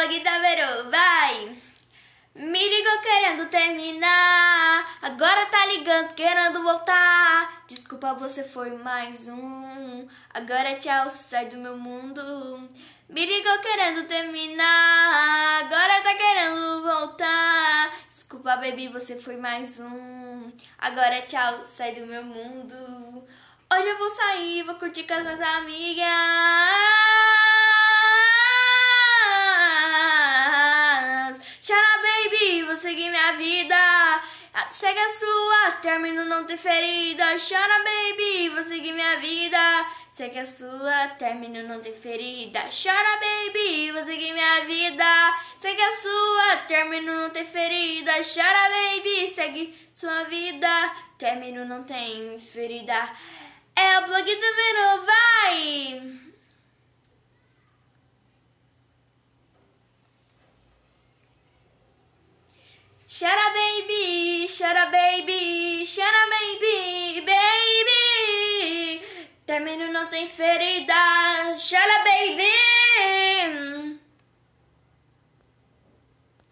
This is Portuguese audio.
blog da Verô, vai! Me ligou querendo terminar, agora tá ligando querendo voltar. Desculpa, você foi mais um. Agora tchau, sai do meu mundo. Me ligou querendo terminar, agora tá querendo voltar. Desculpa, baby, você foi mais um. Agora tchau, sai do meu mundo. Hoje eu vou sair, vou curtir com as minhas amigas. Seguir minha vida. Segue a sua, término não ter ferida. Chora, baby, vou seguir minha vida. Segue a sua, término não ter ferida. Chora, baby, vou seguir minha vida. Segue a sua, término não ter ferida. Chora, baby, segue sua vida. Término não tem ferida. É o blog do Verô, vai! Chora baby, chora baby, chora baby, baby. Término não tem ferida. Chora